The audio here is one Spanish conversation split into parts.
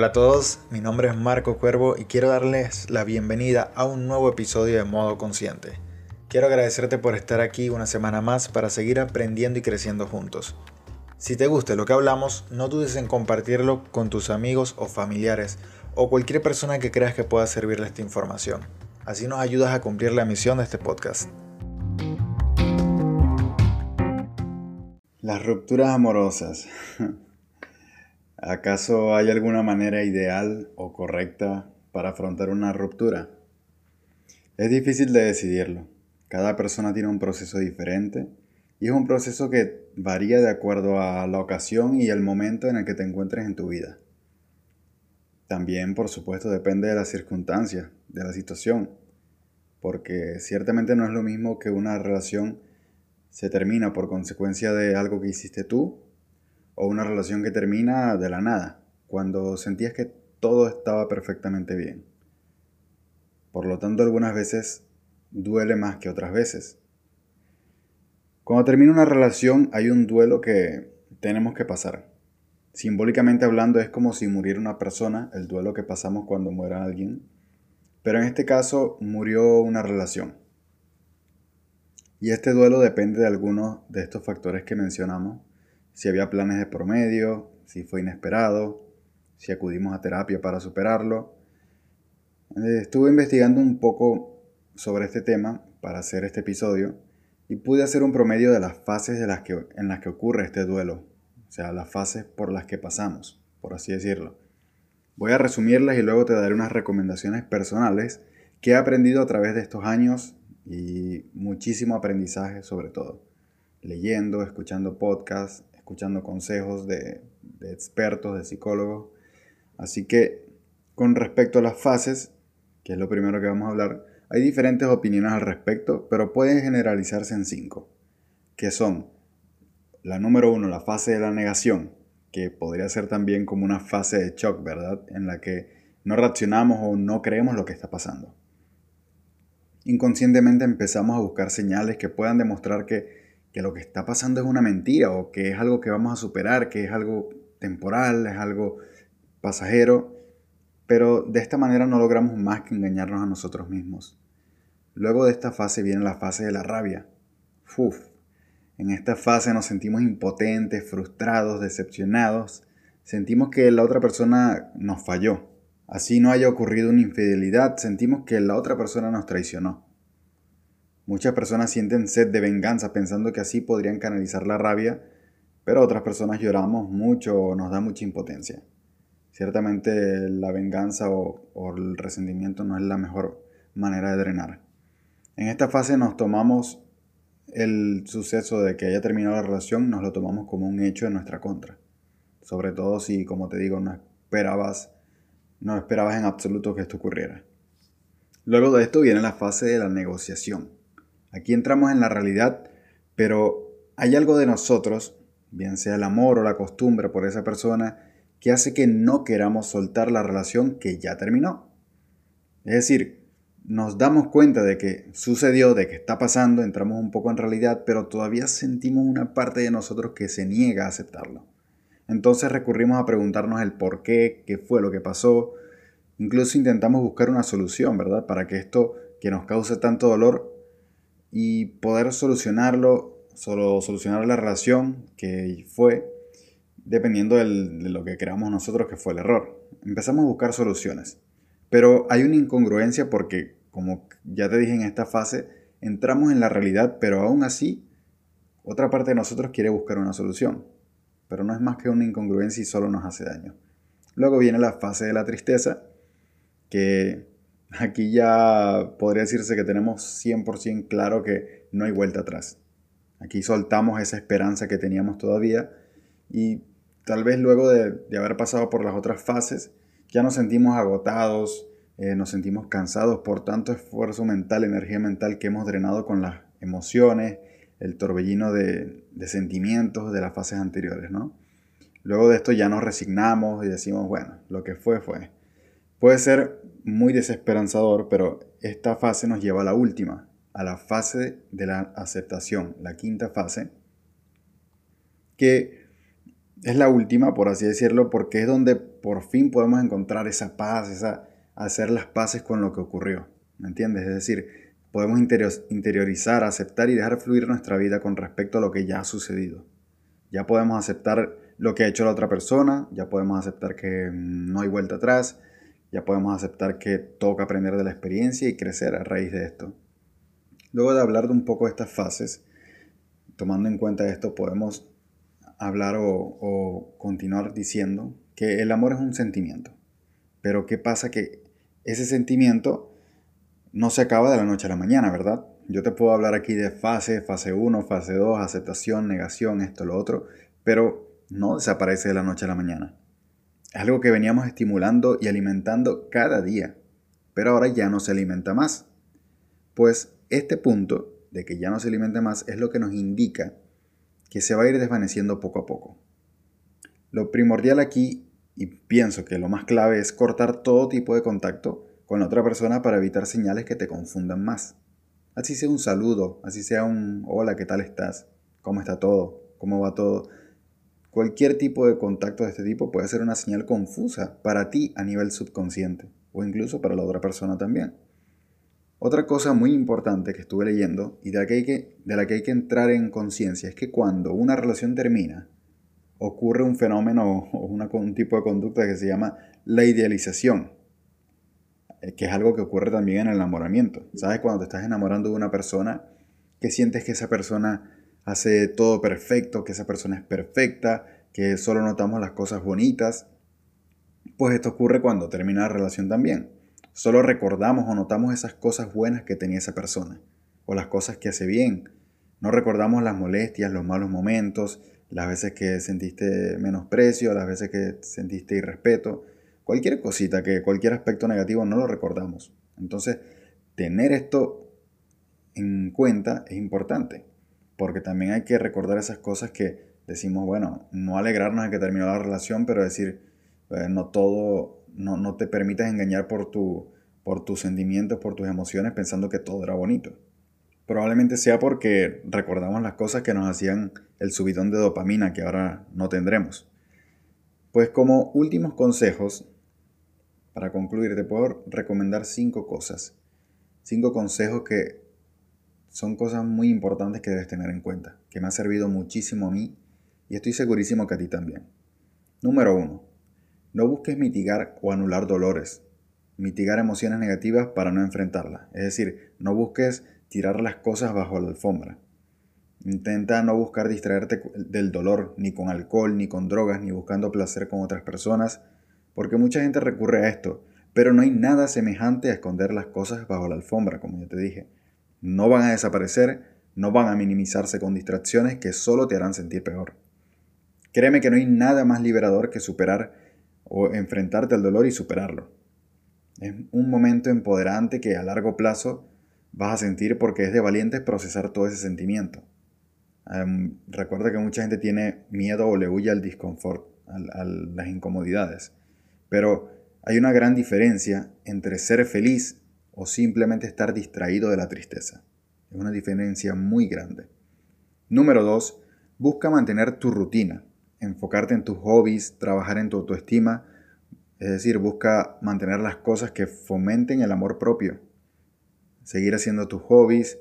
Hola a todos, mi nombre es Marco Cuervo y quiero darles la bienvenida a un nuevo episodio de Modo Consciente. Quiero agradecerte por estar aquí una semana más para seguir aprendiendo y creciendo juntos. Si te gusta lo que hablamos, no dudes en compartirlo con tus amigos o familiares o cualquier persona que creas que pueda servirle esta información. Así nos ayudas a cumplir la misión de este podcast. Las rupturas amorosas. ¿Acaso hay alguna manera ideal o correcta para afrontar una ruptura? Es difícil de decidirlo. Cada persona tiene un proceso diferente y es un proceso que varía de acuerdo a la ocasión y el momento en el que te encuentres en tu vida. También, por supuesto, depende de las circunstancias, de la situación, porque ciertamente no es lo mismo que una relación se termina por consecuencia de algo que hiciste tú o una relación que termina de la nada, cuando sentías que todo estaba perfectamente bien. Por lo tanto, algunas veces duele más que otras veces. Cuando termina una relación hay un duelo que tenemos que pasar. Simbólicamente hablando es como si muriera una persona, el duelo que pasamos cuando muera alguien. Pero en este caso murió una relación. Y este duelo depende de algunos de estos factores que mencionamos si había planes de promedio, si fue inesperado, si acudimos a terapia para superarlo. Eh, estuve investigando un poco sobre este tema para hacer este episodio y pude hacer un promedio de las fases de las que, en las que ocurre este duelo, o sea, las fases por las que pasamos, por así decirlo. Voy a resumirlas y luego te daré unas recomendaciones personales que he aprendido a través de estos años y muchísimo aprendizaje sobre todo, leyendo, escuchando podcasts, escuchando consejos de, expertos, de psicólogos. Así que con respecto a las fases, que es lo primero que vamos a hablar, hay diferentes opiniones al respecto, pero pueden generalizarse en cinco, que son la número uno, la fase de la negación, que podría ser también como una fase de shock, ¿verdad? En la que no reaccionamos o no creemos lo que está pasando. Inconscientemente empezamos a buscar señales que puedan demostrar que que lo que está pasando es una mentira o que es algo que vamos a superar, que es algo temporal, es algo pasajero, pero de esta manera no logramos más que engañarnos a nosotros mismos. Luego de esta fase viene la fase de la rabia. Uf, en esta fase nos sentimos impotentes, frustrados, decepcionados, sentimos que la otra persona nos falló. Así no haya ocurrido una infidelidad, sentimos que la otra persona nos traicionó. Muchas personas sienten sed de venganza pensando que así podrían canalizar la rabia, pero otras personas lloramos mucho o nos da mucha impotencia. Ciertamente la venganza o, el resentimiento no es la mejor manera de drenar. En esta fase nos tomamos el suceso de que haya terminado la relación, nos lo tomamos como un hecho en nuestra contra. Sobre todo si, como te digo, no esperabas, no esperabas en absoluto que esto ocurriera. Luego de esto viene la fase de la negociación. Aquí entramos en la realidad, pero hay algo de nosotros, bien sea el amor o la costumbre por esa persona, que hace que no queramos soltar la relación que ya terminó. Es decir, nos damos cuenta de que sucedió, de que está pasando, entramos un poco en realidad, pero todavía sentimos una parte de nosotros que se niega a aceptarlo. Entonces recurrimos a preguntarnos el por qué, qué fue lo que pasó. Incluso intentamos buscar una solución, ¿verdad? Para que esto que nos cause tanto dolor y poder solucionarlo, solo solucionar la relación que fue dependiendo de lo que creamos nosotros que fue el error. Empezamos a buscar soluciones. Pero hay una incongruencia porque, como ya te dije en esta fase, entramos en la realidad, pero aún así, otra parte de nosotros quiere buscar una solución. Pero no es más que una incongruencia y solo nos hace daño. Luego viene la fase de la tristeza, que Aquí ya podría decirse que tenemos 100% claro que no hay vuelta atrás. Aquí soltamos esa esperanza que teníamos todavía y tal vez luego de, haber pasado por las otras fases ya nos sentimos agotados, eh, nos sentimos cansados por tanto esfuerzo mental, energía mental que hemos drenado con las emociones, el torbellino de, de sentimientos de las fases anteriores, ¿no? Luego de esto ya nos resignamos y decimos, bueno, lo que fue fue. Puede ser muy desesperanzador, pero esta fase nos lleva a la última, a la fase de la aceptación, la quinta fase, que es la última, por así decirlo, porque es donde por fin podemos encontrar esa paz, esa, hacer las paces con lo que ocurrió. ¿Me entiendes? Es decir, podemos interiorizar, aceptar y dejar fluir nuestra vida con respecto a lo que ya ha sucedido. Ya podemos aceptar lo que ha hecho la otra persona, ya podemos aceptar que no hay vuelta atrás, ya podemos aceptar que toca aprender de la experiencia y crecer a raíz de esto. Luego de hablar de un poco de estas fases, tomando en cuenta esto, podemos hablar o, continuar diciendo que el amor es un sentimiento. Pero ¿qué pasa? Que ese sentimiento no se acaba de la noche a la mañana, ¿verdad? Yo te puedo hablar aquí de fase, fase 1, fase 2, aceptación, negación, esto, lo otro, pero no desaparece de la noche a la mañana. Es algo que veníamos estimulando y alimentando cada día, pero ahora ya no se alimenta más. Pues este punto de que ya no se alimenta más es lo que nos indica que se va a ir desvaneciendo poco a poco. Lo primordial aquí, y pienso que lo más clave, es cortar todo tipo de contacto con la otra persona para evitar señales que te confundan más. Así sea un saludo, así sea un hola, ¿qué tal estás? ¿Cómo está todo? ¿Cómo va todo? Cualquier tipo de contacto de este tipo puede ser una señal confusa para ti a nivel subconsciente o incluso para la otra persona también. Otra cosa muy importante que estuve leyendo y de la que hay que, de la que, hay que entrar en conciencia es que cuando una relación termina, ocurre un fenómeno o un tipo de conducta que se llama la idealización, eh, que es algo que ocurre también en el enamoramiento. ¿Sabes? Cuando te estás enamorando de una persona, que sientes que esa persona hace todo perfecto, que esa persona es perfecta, que solo notamos las cosas bonitas. Pues esto ocurre cuando termina la relación también. Solo recordamos o notamos esas cosas buenas que tenía esa persona, o las cosas que hace bien. No recordamos las molestias, los malos momentos, las veces que sentiste menosprecio, las veces que sentiste irrespeto. Cualquier cosita, que cualquier aspecto negativo no lo recordamos. Entonces, tener esto en cuenta es importante porque también hay que recordar esas cosas que decimos, bueno, no alegrarnos de que terminó la relación, pero decir, eh, no todo, no, no, te permitas engañar por, tu, por tus sentimientos, por tus emociones, pensando que todo era bonito. Probablemente sea porque recordamos las cosas que nos hacían el subidón de dopamina que ahora no tendremos. Pues como últimos consejos, para concluir, te puedo recomendar cinco cosas. Cinco consejos que son cosas muy importantes que debes tener en cuenta, que me ha servido muchísimo a mí y estoy segurísimo que a ti también. Número 1. No busques mitigar o anular dolores, mitigar emociones negativas para no enfrentarlas. Es decir, no busques tirar las cosas bajo la alfombra. Intenta no buscar distraerte del dolor ni con alcohol, ni con drogas, ni buscando placer con otras personas, porque mucha gente recurre a esto, pero no hay nada semejante a esconder las cosas bajo la alfombra, como ya te dije. No van a desaparecer, no van a minimizarse con distracciones que solo te harán sentir peor. Créeme que no hay nada más liberador que superar o enfrentarte al dolor y superarlo. Es un momento empoderante que a largo plazo vas a sentir porque es de valientes procesar todo ese sentimiento. Em, recuerda que mucha gente tiene miedo o le huye al disconfort, a las incomodidades. Pero hay una gran diferencia entre ser feliz o simplemente estar distraído de la tristeza. Es una diferencia muy grande. Número 2. Busca mantener tu rutina, enfocarte en tus hobbies, trabajar en tu autoestima, es decir, busca mantener las cosas que fomenten el amor propio. Seguir haciendo tus hobbies,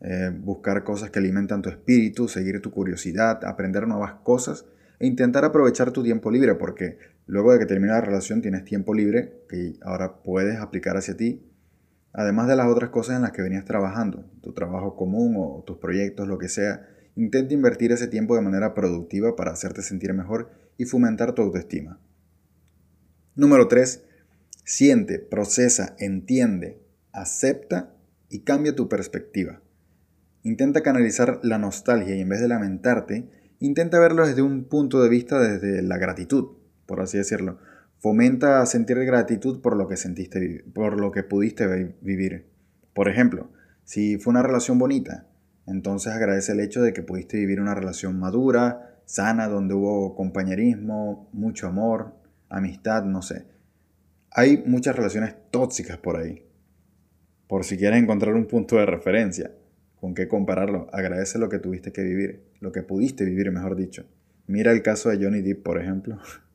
eh, buscar cosas que alimentan tu espíritu, seguir tu curiosidad, aprender nuevas cosas e intentar aprovechar tu tiempo libre porque luego de que termine la relación tienes tiempo libre que ahora puedes aplicar hacia ti Además de las otras cosas en las que venías trabajando, tu trabajo común o tus proyectos, lo que sea, intenta invertir ese tiempo de manera productiva para hacerte sentir mejor y fomentar tu autoestima. Número 3. Siente, procesa, entiende, acepta y cambia tu perspectiva. Intenta canalizar la nostalgia y en vez de lamentarte, intenta verlo desde un punto de vista desde la gratitud, por así decirlo. Fomenta sentir gratitud por lo que sentiste, por lo que pudiste vivir. Por ejemplo, si fue una relación bonita, entonces agradece el hecho de que pudiste vivir una relación madura, sana, donde hubo compañerismo, mucho amor, amistad, no sé. Hay muchas relaciones tóxicas por ahí. Por si quieres encontrar un punto de referencia con qué compararlo, agradece lo que tuviste que vivir, lo que pudiste vivir, mejor dicho. Mira el caso de Johnny Depp, por ejemplo.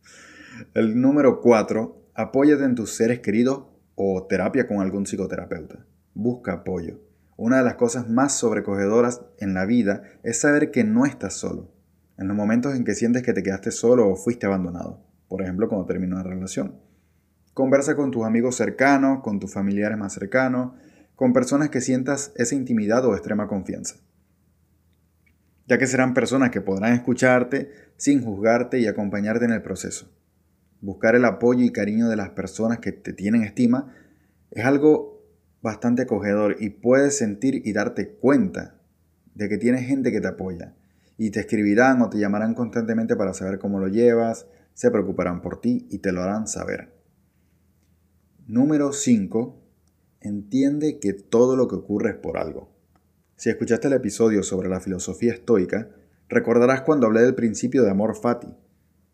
El número 4, apóyate en tus seres queridos o terapia con algún psicoterapeuta. Busca apoyo. Una de las cosas más sobrecogedoras en la vida es saber que no estás solo. En los momentos en que sientes que te quedaste solo o fuiste abandonado. Por ejemplo, cuando terminó una relación. Conversa con tus amigos cercanos, con tus familiares más cercanos, con personas que sientas esa intimidad o extrema confianza. Ya que serán personas que podrán escucharte sin juzgarte y acompañarte en el proceso. Buscar el apoyo y cariño de las personas que te tienen estima es algo bastante acogedor y puedes sentir y darte cuenta de que tienes gente que te apoya y te escribirán o te llamarán constantemente para saber cómo lo llevas, se preocuparán por ti y te lo harán saber. Número 5. Entiende que todo lo que ocurre es por algo. Si escuchaste el episodio sobre la filosofía estoica, recordarás cuando hablé del principio de amor fati,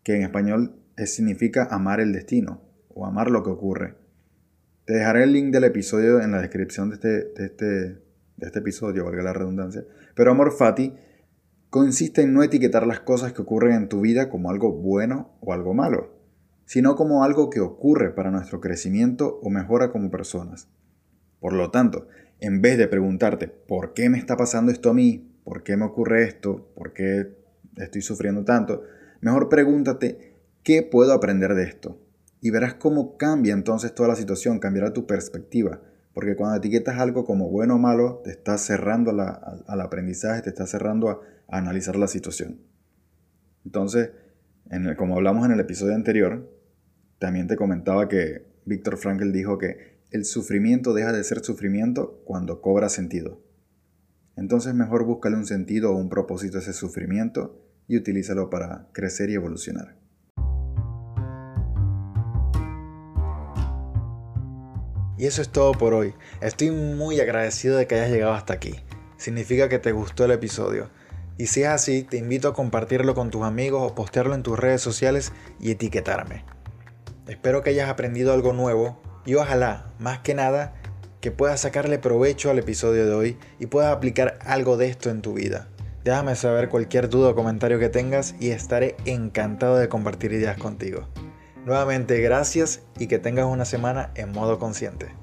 que en español significa amar el destino o amar lo que ocurre. Te dejaré el link del episodio en la descripción de este, de este, de este episodio, valga la redundancia. Pero amor fati consiste en no etiquetar las cosas que ocurren en tu vida como algo bueno o algo malo, sino como algo que ocurre para nuestro crecimiento o mejora como personas. Por lo tanto, en vez de preguntarte ¿por qué me está pasando esto a mí? ¿Por qué me ocurre esto? ¿Por qué estoy sufriendo tanto? Mejor pregúntate ¿qué puedo aprender de esto? y verás cómo cambia entonces toda la situación, cambiará tu perspectiva. Porque cuando etiquetas algo como bueno o malo, te estás cerrando al aprendizaje, te estás cerrando a, analizar la situación. Entonces, en como hablamos en el episodio anterior, también te comentaba que Víctor Frankl dijo que el sufrimiento deja de ser sufrimiento cuando cobra sentido. Entonces mejor búscale un sentido o un propósito a ese sufrimiento y utilízalo para crecer y evolucionar. Y eso es todo por hoy. Estoy muy agradecido de que hayas llegado hasta aquí. Significa que te gustó el episodio. Y si es así, te invito a compartirlo con tus amigos o postearlo en tus redes sociales y etiquetarme. Espero que hayas aprendido algo nuevo y ojalá, más que nada, que puedas sacarle provecho al episodio de hoy y puedas aplicar algo de esto en tu vida. Déjame saber cualquier duda o comentario que tengas y estaré encantado de compartir ideas contigo. Nuevamente gracias y que tengas una semana en modo consciente.